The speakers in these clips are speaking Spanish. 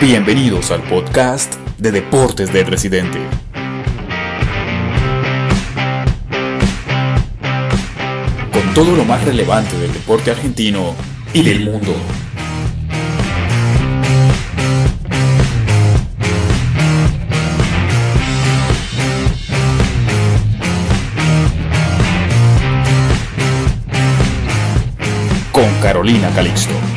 Bienvenidos al podcast de Deportes del Residente. Con todo lo más relevante del deporte argentino y del mundo. Con Carolina Calixto.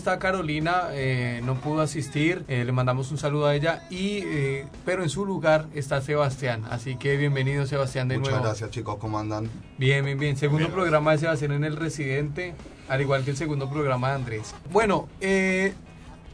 Está Carolina, eh, no pudo asistir, eh, le mandamos un saludo a ella, y eh, pero en su lugar está Sebastián, así que bienvenido Sebastián de Muchas nuevo. gracias chicos, ¿cómo andan? Bien, bien, bien. Segundo programa de Sebastián en el Residente, al igual que el segundo programa de Andrés. Bueno, eh,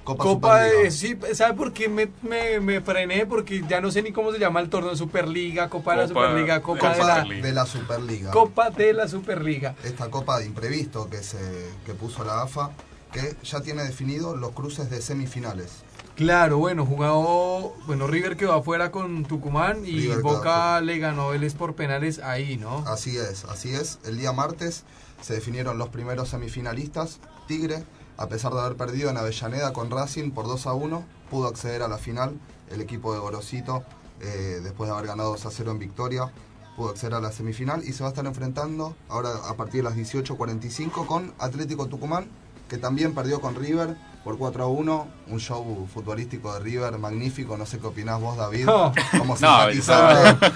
Copa, Copa de... Sí, ¿sabe por qué me, me, me frené? Porque ya no sé ni cómo se llama el torneo Superliga, Copa, de la Superliga, Copa, de, la, Superliga. de la Superliga. Copa de la Superliga. Esta copa de imprevisto que, se, que puso la AFA, que ya tiene definido los cruces de semifinales. Claro, bueno, jugado, bueno, River quedó afuera con Tucumán y River Boca le ganó Vélez por penales ahí, ¿no? Así es, así es. El día martes se definieron los primeros semifinalistas. Tigre, a pesar de haber perdido en Avellaneda con Racing por 2 a 1, pudo acceder a la final. El equipo de Gorosito, eh, después de haber ganado 2 a 0 en victoria, pudo acceder a la semifinal y se va a estar enfrentando ahora a partir de las 18.45 con Atlético Tucumán, que también perdió con River por 4 a 1. Un show futbolístico de River magnífico. No sé qué opinás vos, David. No. Como No, simpatizante.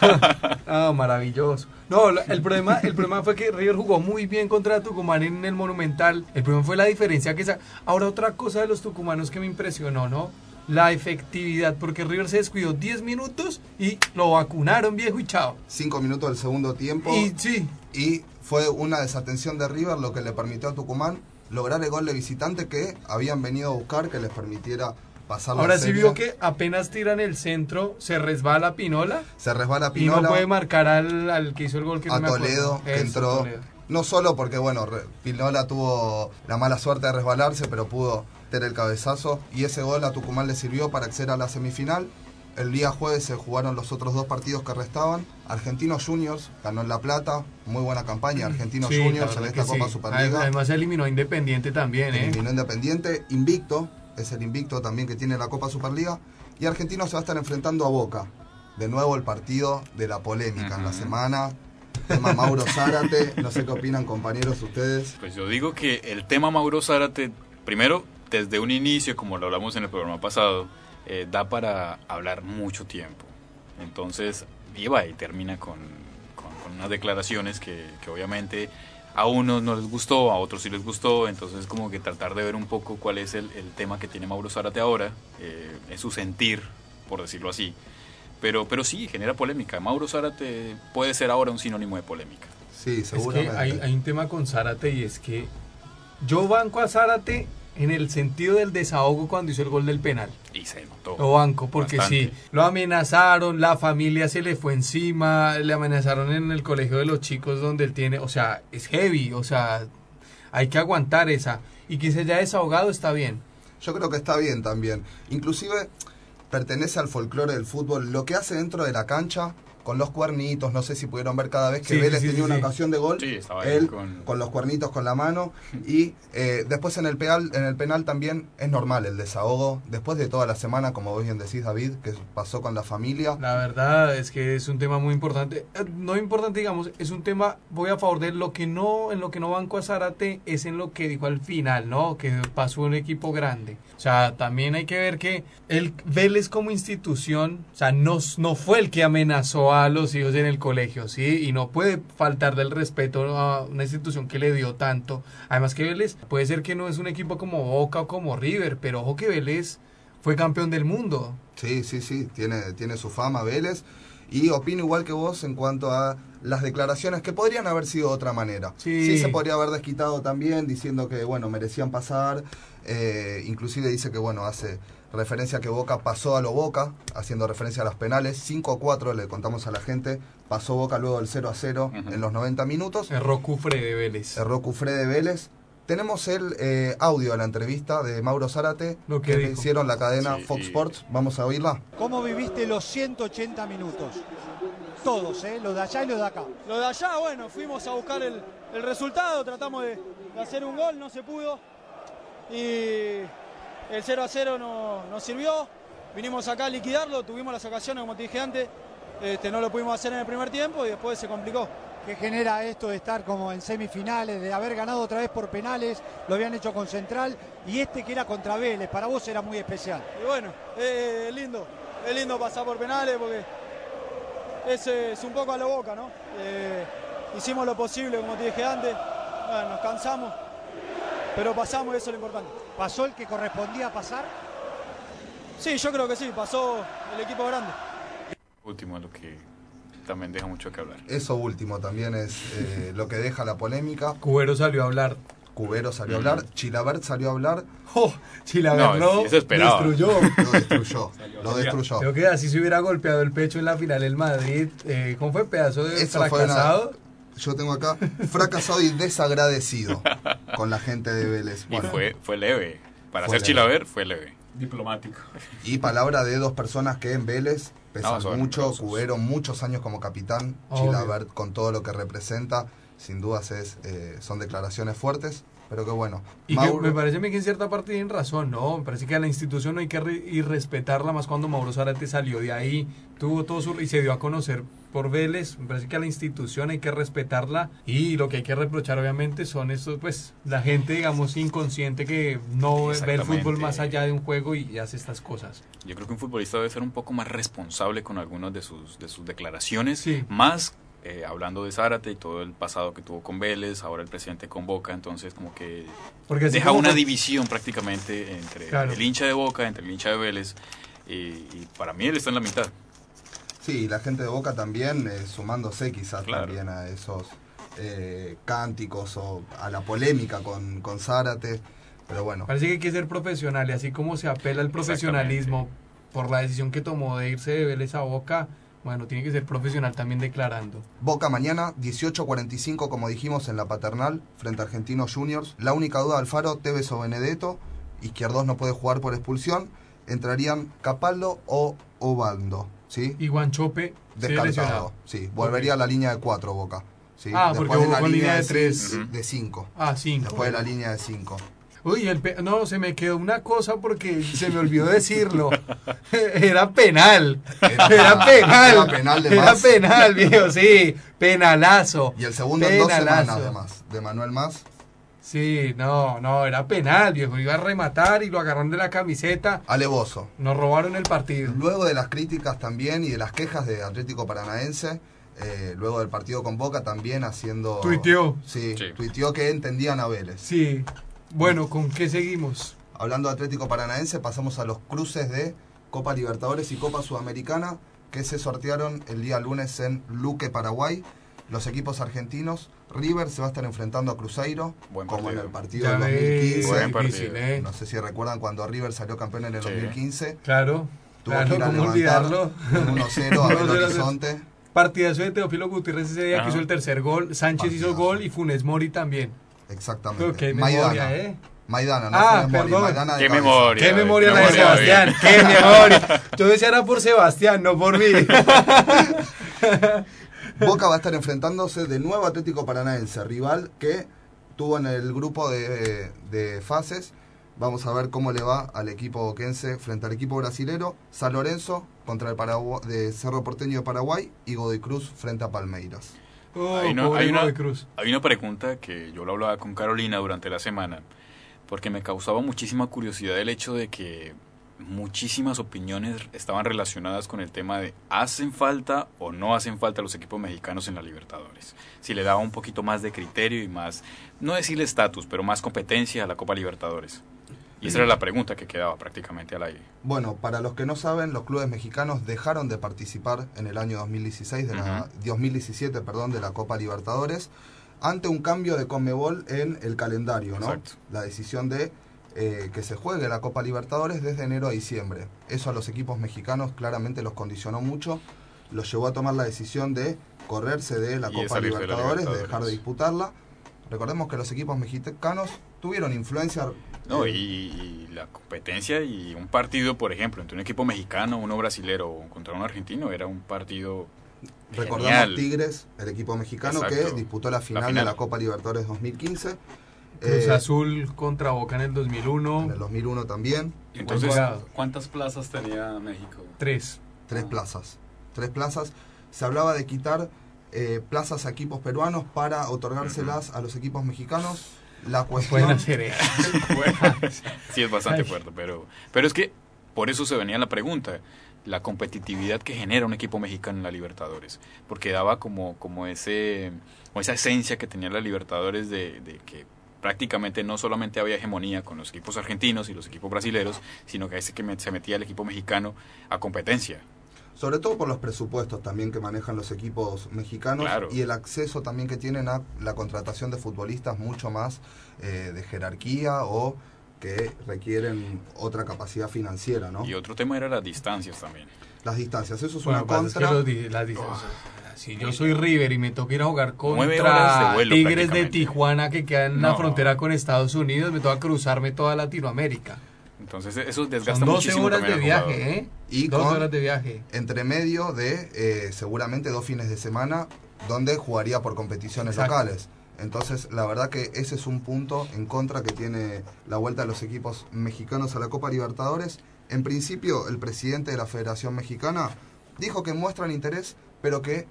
Ah, maravilloso. No, el problema, el problema fue que River jugó muy bien contra Tucumán en el Monumental. El problema fue la diferencia que esa. Ahora otra cosa de los tucumanos que me impresionó, ¿no? La efectividad, porque River se descuidó 10 minutos y lo vacunaron, viejo, y chao. Cinco minutos del segundo tiempo. Y sí, y fue una desatención de River lo que le permitió a Tucumán lograr el gol de visitante que habían venido a buscar que les permitiera pasar la ahora sí serie. vio que apenas tiran el centro, se resbala Pinola se resbala y Pinola no puede marcar al, al que hizo el gol que no a me. Toledo que Eso, entró Toledo. no solo porque bueno Pinola tuvo la mala suerte de resbalarse pero pudo tener el cabezazo y ese gol a Tucumán le sirvió para acceder a la semifinal el día jueves se jugaron los otros dos partidos que restaban. Argentinos Juniors ganó en La Plata. Muy buena campaña. Argentinos Sí, Juniors en esta Copa sí. Superliga. Además se eliminó Independiente también, ¿eh? Eliminó Independiente, invicto, es el invicto también que tiene la Copa Superliga. Y Argentino se va a estar enfrentando a Boca. De nuevo el partido de la polémica en la semana. Tema Mauro Zárate, no sé qué opinan compañeros ustedes. Pues yo digo que el tema Mauro Zárate, primero, desde un inicio, como lo hablamos en el programa pasado, eh, da para hablar mucho tiempo. Entonces, y va y termina con, con- con unas declaraciones que, que obviamente a unos no les gustó, a otros sí les gustó, entonces como que tratar de ver un poco cuál es el, el tema que tiene Mauro Zárate ahora, eh, es su sentir, por decirlo así. Pero, pero sí, genera polémica. Mauro Zárate puede ser ahora un sinónimo de polémica. Sí, Es que seguramente. hay, hay un tema con Zárate y es que yo banco a Zárate en el sentido del desahogo cuando hizo el gol del penal. Y se notó. Lo banco porque Bastante. sí, lo amenazaron, la familia se le fue encima, le amenazaron en el colegio de los chicos donde él tiene, o sea, es heavy, o sea, hay que aguantar esa. Y que se haya desahogado está bien. Yo creo que está bien también. Inclusive pertenece al folclore del fútbol. Lo que hace dentro de la cancha, con los cuernitos, no sé si pudieron ver cada vez que Sí, Vélez sí, sí, tenía una sí. ocasión de gol, Sí, estaba ahí él con- con... los cuernitos con la mano. Y eh, después en el, penal, en el penal también es normal el desahogo. Después de toda la semana, como vos bien decís, David, que pasó con la familia. La verdad es que es un tema muy importante. Eh, No importante, digamos, es un tema, voy a favor de lo que no, en lo que no banco a Zárate es en lo que dijo al final, ¿no? Que pasó un equipo grande. O sea, también hay que ver que el Vélez como institución, o sea, no, no fue el que amenazó a los hijos en el colegio, ¿sí? Y no puede faltar del respeto a una institución que le dio tanto. Además que Vélez puede ser que no es un equipo como Boca o como River, pero ojo que Vélez fue campeón del mundo. Sí, sí, sí, tiene, tiene su fama Vélez. Y opino igual que vos en cuanto a las declaraciones que podrían haber sido de otra manera. Sí. se podría haber desquitado también diciendo que, bueno, merecían pasar. Eh, inclusive dice que, bueno, hace referencia que Boca pasó a lo Boca, haciendo referencia a los penales. 5 a 4 le contamos a la gente. Pasó Boca luego del 0 a 0 Ujú. en los 90 minutos. Erró Cufre de Vélez. Erró Cufré de Vélez. Tenemos el eh, audio de la entrevista de Mauro Zárate Lo que hicieron la cadena Sí, Fox Sports. Vamos a oírla. ¿Cómo viviste los 180 minutos? Todos, ¿eh? Los de allá y los de acá. Lo de allá, bueno, fuimos a buscar el, el resultado, tratamos de, de hacer un gol, no se pudo. Y el 0 a 0 no, nos sirvió. Vinimos acá a liquidarlo, tuvimos las ocasiones, como te dije antes. Este, no lo pudimos hacer en el primer tiempo y después se complicó. ¿Qué genera esto de estar como en semifinales, de haber ganado otra vez por penales? Lo habían hecho con Central y este que era contra Vélez, para vos era muy especial. Y bueno, eh, es lindo, es lindo pasar por penales porque es, eh, es un poco a la boca, ¿no? Eh, hicimos lo posible, como te dije antes. Bueno, nos cansamos, pero pasamos y eso es lo importante. ¿Pasó el que correspondía pasar? Sí, yo creo que sí, pasó el equipo grande. Último, lo que también deja mucho que hablar. Eso último también es eh, lo que deja la polémica. Cubero salió a hablar. Cubero salió a hablar, Chilabert salió a hablar, ¡Oh! Chilaver No, lo eso esperaba. destruyó. lo destruyó. lo destruyó. Creo que así se hubiera golpeado el pecho en la final el Madrid. Eh, ¿Cómo fue? Pedazo de Eso fue una- fracasado. Yo tengo acá fracasado y desagradecido con la gente de Vélez. Y fue, fue leve. Para Fue ser leve. Chilaver, fue leve. Diplomático. Y palabra de dos personas que en Vélez pesan No, mucho. Cubero muchos años como capitán. Obvio. Chilabert con todo lo que representa. Sin dudas es, eh, son declaraciones fuertes. Pero que bueno. Y que Mauro- me parece a mí que en cierta parte tienen razón, ¿no? Me parece que a la institución no hay que ir respetarla más cuando Mauro Zárate salió de ahí, tuvo todo su... y se dio a conocer por Vélez. Me parece que a la institución hay que respetarla y lo que hay que reprochar obviamente son estos, pues, la gente, digamos, inconsciente que no ve el fútbol más allá de un juego y hace estas cosas. Yo creo que un futbolista debe ser un poco más responsable con algunas de sus, de sus declaraciones, Sí. más eh, hablando de Zárate y todo el pasado que tuvo con Vélez, ahora el presidente con Boca, entonces como que Porque deja como una fue- división prácticamente entre Claro. el hincha de Boca, entre el hincha de Vélez, y, y para mí él está en la mitad. Sí, la gente de Boca también, eh, sumándose quizás Claro. también a esos eh, cánticos o a la polémica con, con Zárate. Pero bueno, Parece que hay que ser profesional y así como se apela al profesionalismo por la decisión que tomó de irse de Vélez a Boca, bueno, tiene que ser profesional también declarando. Boca mañana, 18.45 como dijimos en la paternal, frente a Argentinos Juniors. La única duda Alfaro, Tevez o Benedetto. Izquierdos no puede jugar por expulsión. Entrarían Capaldo o Obando, ¿sí? Y Guanchope Descartado, sí. Volvería a la línea de 4 Boca. ¿sí? Ah, Después porque de la línea de ci- tres. De 5. Ah, cinco. Después de la línea de 5. Uy, el pe- no, se me quedó una cosa porque se me olvidó decirlo. Era penal. Era Era penal. Era penal de Era penal, viejo, sí. Penalazo. Y el segundo en dos Penalazo. semanas de más. De Manuel Más. Sí, no, no, era penal, viejo. Iba a rematar y lo agarraron de la camiseta. Alevoso. Nos robaron el partido. Luego de las críticas también y de las quejas de Atlético Paranaense, eh, luego del partido con Boca también haciendo... Tuiteó. Sí, Sí. tuiteó que entendían a Vélez. Sí. Bueno, ¿con qué seguimos? Hablando de Atlético Paranaense, pasamos a los cruces de Copa Libertadores y Copa Sudamericana que se sortearon el día lunes en Luque, Paraguay. Los equipos argentinos, River se va a estar enfrentando a Cruzeiro, Buen como en el partido Ya del ves, 2015. Buen difícil, partido. ¿eh? No sé si recuerdan cuando River salió campeón en el Sí. 2015. Claro, Tuvo claro, que ir a ¿cómo levantar olvidarlo? con 1-0 a Belo 1-0. Horizonte. Partidazo de Teófilo Gutiérrez ese día Ajá. que hizo el tercer gol. Sánchez hizo gol y Funes Mori también. Exactamente. Pero qué Maidana. memoria, ¿eh? Maidana, no Ah, Funes Mori, perdón. Maidana de Qué memoria. Qué eh, memoria la de memoria, Sebastián, qué memoria. Yo decía era por Sebastián, no por mí. Boca va a estar enfrentándose de nuevo a Atlético Paranaense, rival que tuvo en el grupo de, de fases. Vamos a ver cómo le va al equipo boquense frente al equipo brasilero. San Lorenzo contra el Paragu- de Cerro Porteño de Paraguay y Godoy Cruz frente a Palmeiras. Oh, Hay una- hay una- Godoy Cruz. Hay una pregunta que yo lo hablaba con Carolina durante la semana, porque me causaba muchísima curiosidad el hecho de que muchísimas opiniones estaban relacionadas con el tema de hacen falta o no hacen falta los equipos mexicanos en la Libertadores. Si le daba un poquito más de criterio y más, no decirle estatus, pero más competencia a la Copa Libertadores. Y esa era la pregunta que quedaba prácticamente al aire. Bueno, para los que no saben, los clubes mexicanos dejaron de participar en el año 2016 de la, 2017, perdón, de la Copa Libertadores ante un cambio de Conmebol en el calendario, ¿no? Exacto. La decisión de eh, que se juegue la Copa Libertadores desde enero a diciembre. Eso a los equipos mexicanos claramente los condicionó mucho, los llevó a tomar la decisión de correrse de la Copa salirse de la Libertadores, de dejar de disputarla. Recordemos que los equipos mexicanos tuvieron influencia. No, y, y la competencia y un partido, por ejemplo, entre un equipo mexicano, uno brasilero contra un argentino, era un partido Recordamos genial. Tigres, el equipo mexicano que disputó la final, final. de la Copa Libertadores 2015. Cruz Eh, Azul contra Boca en el 2001. En el 2001 también. Entonces. ¿Cuántas plazas tenía México? Tres. Tres Ah. plazas. Tres plazas. Se hablaba de quitar eh, plazas a equipos peruanos para otorgárselas a los equipos mexicanos. La cuestión. Pueden hacer eso. sí es bastante Ay. fuerte, pero, pero es que por eso se venía la pregunta, la competitividad que genera un equipo mexicano en la Libertadores, porque daba como, como, ese, como esa esencia que tenía la Libertadores de, de que prácticamente no solamente había hegemonía con los equipos argentinos y los equipos brasileros, sino que a ese que se metía el equipo mexicano a competencia. Sobre todo por los presupuestos también que manejan los equipos mexicanos Claro. y el acceso también que tienen a la contratación de futbolistas mucho más eh, de jerarquía o que requieren otra capacidad financiera, ¿no? Y otro tema era las distancias también. Las distancias, eso es Bueno, una pasa es que contra. di- las distancias- Si yo soy River y me toca ir a jugar de contra vuelo, Tigres de. Tijuana que queda en la frontera con Estados Unidos, me toca cruzarme toda Latinoamérica. Entonces eso Son desgasta 12 muchísimo horas de viaje, ¿eh? Y 12 con- horas de viaje. entre medio de eh, seguramente dos fines de semana donde jugaría por competiciones Exacto. locales. Entonces, la verdad que ese es un punto en contra que tiene la vuelta de los equipos mexicanos a la Copa Libertadores. En principio, el presidente de la Federación Mexicana dijo que muestran interés, pero que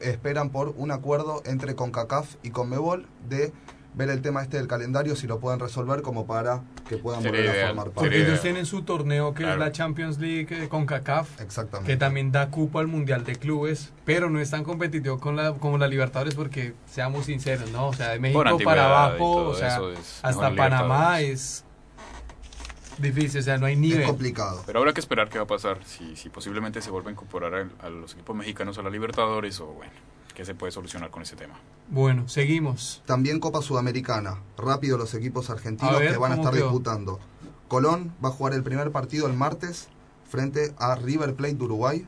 esperan por un acuerdo entre CONCACAF y CONMEBOL de ver el tema este del calendario, si lo pueden resolver como para que puedan Sería volver a formar parte. Porque ellos tienen su torneo que Claro. es la Champions League eh, con CACAF, Exactamente. que también da cupo al Mundial de Clubes, pero no es tan competitivo con la, como la Libertadores porque, seamos sinceros, ¿no? O sea, de México para abajo, o sea, hasta Panamá es difícil, o sea, no hay es nivel. complicado. Pero habrá que esperar qué va a pasar, si, si posiblemente se vuelve a incorporar a, a los equipos mexicanos a la Libertadores o bueno, qué se puede solucionar con ese tema. Bueno, seguimos. También Copa Sudamericana. Rápido los equipos argentinos ver, que van a ¿cómo estar quedó? disputando. Colón va a jugar el primer partido el martes frente a River Plate de Uruguay.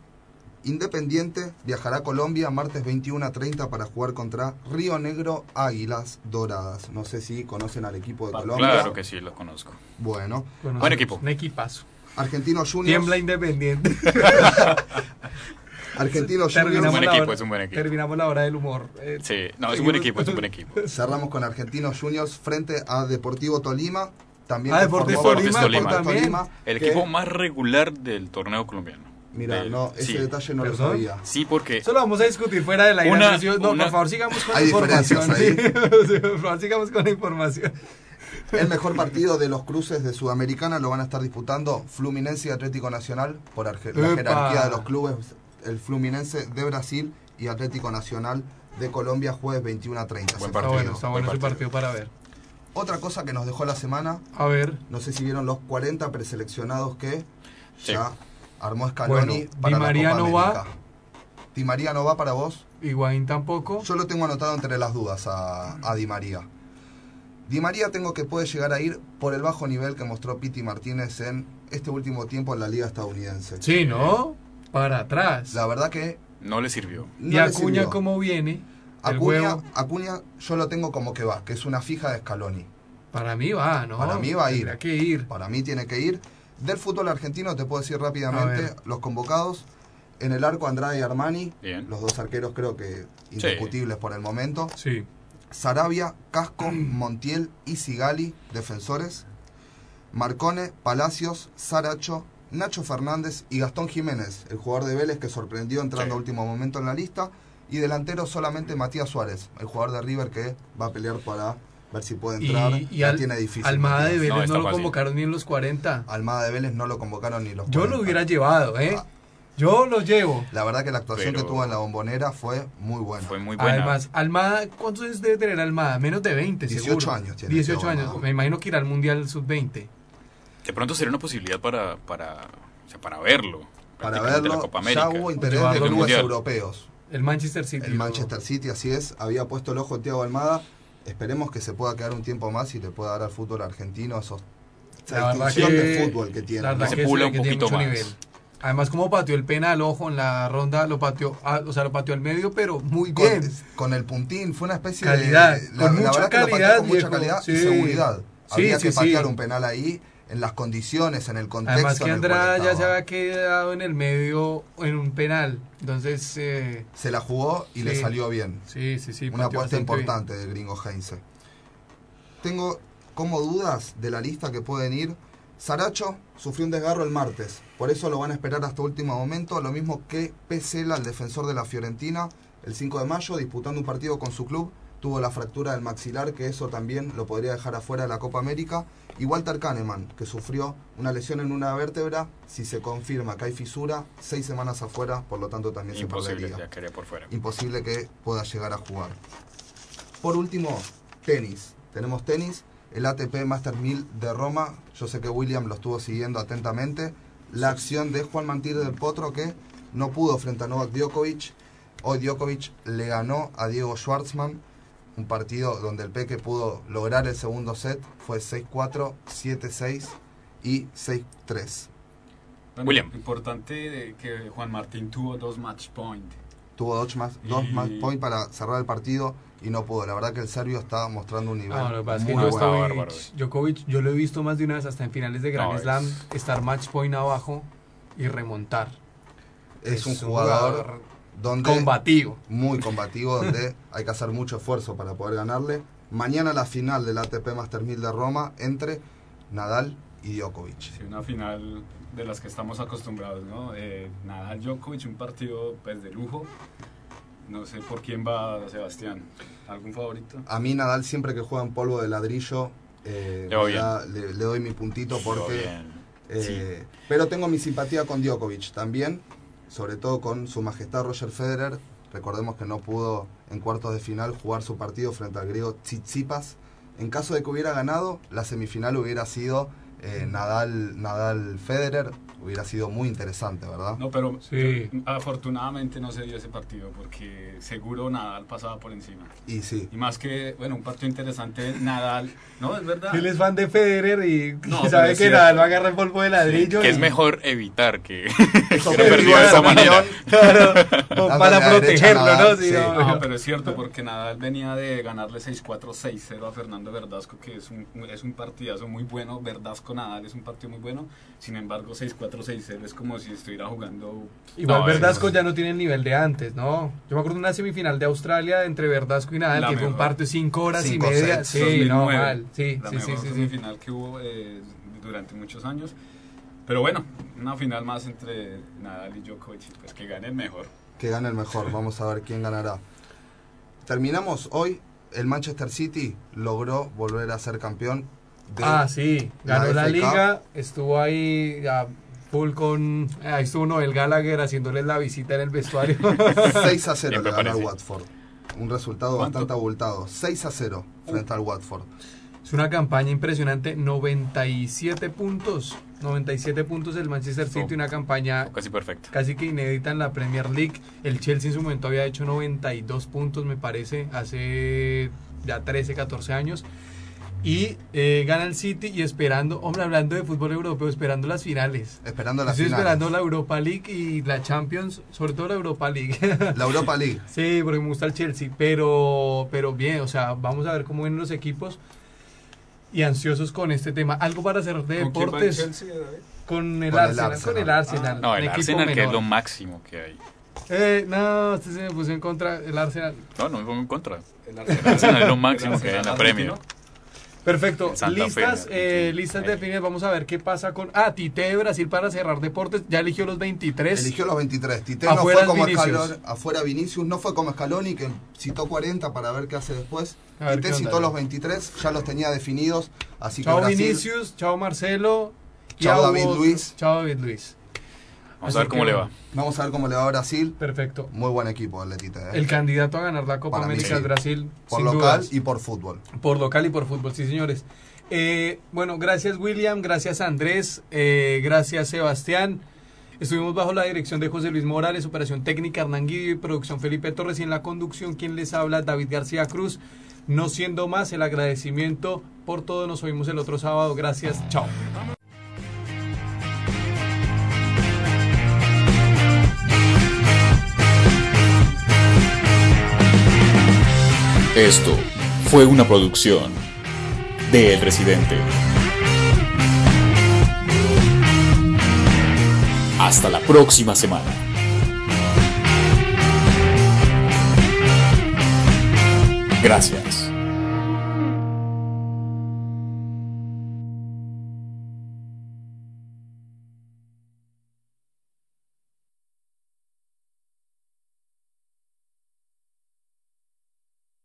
Independiente viajará a Colombia martes 21 a 30 para jugar contra Río Negro Águilas Doradas. No sé si conocen al equipo de Colombia. Claro que sí, lo conozco. Bueno, Buen equipo. Un equipazo. Argentinos Juniors. Tiembla Independiente. Argentinos buen equipo, hora- es un buen equipo. Terminamos la hora del humor. Eh, Sí, no, es un buen equipo, es un buen equipo. Cerramos con Argentinos Juniors frente a Deportivo Tolima. También Ah, Deportes formó Tolima, El equipo más regular del torneo colombiano. Mira, Del- no, ese sí. detalle no ¿Perdón? lo sabía. Sí, porque Eso lo vamos a discutir fuera de la Una- No, una- por favor, sigamos con la Hay información. diferencias sí. por favor, sigamos con la información. El mejor partido de los cruces de Sudamericana lo van a estar disputando Fluminense y Atlético Nacional por arge- la jerarquía de los clubes. El Fluminense de Brasil y Atlético Nacional de Colombia jueves 21 a 30. Buen partido, bueno, está bueno buen ese partido para ver. Otra cosa que nos dejó la semana, A ver, no sé si vieron los 40 preseleccionados que Sí. ya armó Scaloni Bueno, para Di María la Copa no va. Di María no va para vos. Higuaín tampoco. Yo lo tengo anotado entre las dudas a, a Di María. Di María tengo que puede llegar a ir por el bajo nivel que mostró Piti Martínez en este último tiempo en la liga estadounidense. Sí, ¿no? Para atrás. La verdad que no le sirvió. no y Acuña, sirvió. ¿cómo viene? Acuña. Acuña yo lo tengo como que va, que es una fija de Scaloni. Para mí va, ¿no? Para mí va a ir. Tendría que ir. Para mí tiene que ir. Del fútbol argentino te puedo decir rápidamente los convocados. En el arco Andrade y Armani, Bien. los dos arqueros creo que indiscutibles por el momento. Sí. Sarabia, Casco, Montiel y Sigali, defensores. Marcone, Palacios, Saracho, Nacho Fernández y Gastón Jiménez, el jugador de Vélez que sorprendió entrando Sí. a último momento en la lista. Y delantero solamente Matías Suárez, el jugador de River que va a pelear para ver si puede entrar. Y, y Ya Al- tiene difícil. Almada de. Vélez No, lo fácil. convocaron ni en los 40. Almada de Vélez no lo convocaron ni los Yo 40. lo hubiera llevado, ¿eh? Ah. Yo lo llevo. La verdad que la actuación Pero- que tuvo en la bombonera fue muy buena. Fue muy buena. Además, Almada, ¿cuántos años debe tener Almada? Menos de 20, 18 seguro. años tiene 18 Thiago años. Almada. Me imagino que irá al Mundial Sub-20. De pronto sería una posibilidad para, para, o sea, para verlo. Para prácticamente verlo, la Copa ya América. hubo interés de clubes Mundial. europeos. El Manchester City. El Manchester City, así es, había puesto el ojo en Thiago Almada. Esperemos que se pueda quedar un tiempo más y le pueda dar al fútbol argentino esos, La esa distinción que- de fútbol que tiene. La verdad ¿no? se que pula se un que poquito mucho más. nivel. Además, como pateó el penal, ojo, en la ronda lo pateó, ah, o sea, lo pateó al medio, pero muy Con, bien. con el puntín, fue una especie Calidad, de. con mucha verdad que lo pateó calidad, con mucha viejo, calidad y sí. seguridad. Sí, Había sí, que patear sí. un penal ahí, en las condiciones, en el contexto. Además que Andrada ya se había quedado en el medio en un penal. Entonces, eh, Se la jugó y le Sí. salió bien. sí, sí, sí. Una apuesta bastante bien. importante de Gringo Heinze. Tengo como dudas de la lista que pueden ir. Saracho sufrió un desgarro el martes, por eso lo van a esperar hasta último momento, lo mismo que Pesela, el defensor de la Fiorentina, el 5 de mayo, disputando un partido con su club, tuvo la fractura del maxilar, que eso también lo podría dejar afuera de la Copa América, y Walter Kahneman, que sufrió una lesión en una vértebra, si se confirma que hay fisura, seis semanas afuera, por lo tanto también se Imposible, perdería por fuera. imposible que pueda llegar a jugar. Por último, tenis. Tenemos tenis, el ATP Master 1000 de Roma. Yo sé que William lo estuvo siguiendo atentamente. La acción de Juan Mantir del Potro que no pudo frente a Novak Djokovic. Hoy Djokovic le ganó a Diego Schwartzman. Un partido donde el Peque pudo lograr el segundo set. Fue 6-4, 7-6 y 6-3. Bueno, William. Importante que Juan Martín tuvo dos match point. Tuvo dos más, dos Y- match point para cerrar el partido y no pudo. La verdad que el serbio está mostrando un nivel No, lo que pasa es que muy Djokovic- bueno. Djokovic, bárbaro. Djokovic, yo lo he visto más de una vez hasta en finales de Grand No, Slam, es- estar match point abajo y remontar. Es, un jugador, donde combativo. muy combativo, donde hay que hacer mucho esfuerzo para poder ganarle. Mañana la final del ATP Master 1000 de Roma entre Nadal y Djokovic. Sí, una final de las que estamos acostumbrados, ¿no? Eh, Nadal Djokovic, un partido pues de lujo. No sé por quién va Sebastián. ¿Algún favorito? A mí Nadal siempre que juega en polvo de ladrillo eh, Le da- le, le doy mi puntito porque... eh, Pero tengo mi simpatía con Djokovic también, sobre todo con su majestad Roger Federer. Recordemos que no pudo en cuartos de final jugar su partido frente al griego Tsitsipas. En caso de que hubiera ganado, la semifinal hubiera sido eh, Nadal, Nadal Federer. Hubiera sido muy interesante, ¿verdad? No, pero Sí. yo- afortunadamente no se dio ese partido porque seguro Nadal pasaba por encima. Y sí, Y más que, bueno, un partido interesante, Nadal, ¿no? Es verdad. Él es fan de Federer y No, sabe que cierto. Nadal va a agarrar el polvo de ladrillo. Que y- es mejor evitar que, que no perdió de esa manera. Claro, Dándole para la protegerlo, Nadal, ¿no? Sí, sí. no, No, pero es cierto, porque Nadal venía de ganarle 6-4, 6-0 a Fernando Verdasco, que es un, es un partidazo muy bueno. Verdasco Nadal es un partido muy bueno. Sin embargo, 6-4, 6-0 es como si estuviera jugando. Igual No, Verdasco es- ya no tiene el nivel de antes, ¿no? Yo me acuerdo de una semifinal de Australia entre Verdasco y Nadal, La que fue un mejor. partido de cinco horas Cinco y media. sets, Sí, no, 2009, mal. Sí, la sí, sí, mejor sí, sí. semifinal que hubo eh, durante muchos años. Pero bueno, una final más entre Nadal y Djokovic, pues que gane el mejor. que gane el mejor. Vamos a ver quién ganará. Terminamos hoy. El Manchester City logró volver a ser campeón. De Ah, sí, ganó la la, FA Cup. liga, estuvo ahí full con... Ahí estuvo Noel Gallagher haciéndoles la visita en el vestuario. 6 a 0 Siempre le ganó al. Watford. Un resultado ¿Cuánto? bastante abultado. 6 a 0 frente al Watford. es una campaña impresionante, 97 puntos. 97 puntos del Manchester City, Oh. una campaña Casi perfecto. casi que inédita en la Premier League. El Chelsea en su momento había hecho 92 puntos, me parece, hace ya 13, 14 años. Y eh, gana el City y esperando, hombre, hablando de fútbol europeo, esperando las finales. Esperando la Estoy final. esperando la Europa League y la Champions, sobre todo la Europa League. La Europa League. sí, porque me gusta el Chelsea, pero, pero bien, o sea, vamos a ver cómo vienen los equipos y ansiosos con este tema. Algo para hacer de ¿Con quién va el deportes Chelsea, David? con el Con el Arsenal, Arsenal. con el Arsenal. No, el Arsenal que es lo máximo que hay. Eh, no, usted se me puso en contra el Arsenal. No, no me pongo en contra. El El Arsenal es lo máximo el que hay en la Premier. Perfecto. Listas, eh, sí. listas definidas. Vamos a ver qué pasa con. Ah, Tite de Brasil para cerrar deportes. Ya eligió los 23. Eligió los 23. Tite no Afuera fue como Vinicius. Scaloni, afuera Vinicius, no fue como Scaloni que citó 40 para ver qué hace después. Ver Tite onda, citó ¿no? los 23, ya los tenía definidos, así que Chao Brasil Vinicius, chao Marcelo. Chao David Luis. Chao David Luis. Vamos Así a ver cómo que, le va. Vamos a ver cómo le va a Brasil. Perfecto. Muy buen equipo Tite. ¿eh? El candidato a ganar la Copa Para mí América sí. es Brasil. por sin local dudas. y por fútbol. Por local y por fútbol, sí, señores. Eh, bueno, gracias William, gracias Andrés, eh, gracias Sebastián. Estuvimos bajo la dirección de José Luis Morales, operación técnica Hernán Guido y producción Felipe Torres y en la conducción quien les habla David García Cruz. No siendo más el agradecimiento por todo, nos oímos el otro sábado. Gracias, chao. Esto fue una producción de El Residente. Hasta la próxima semana. Gracias.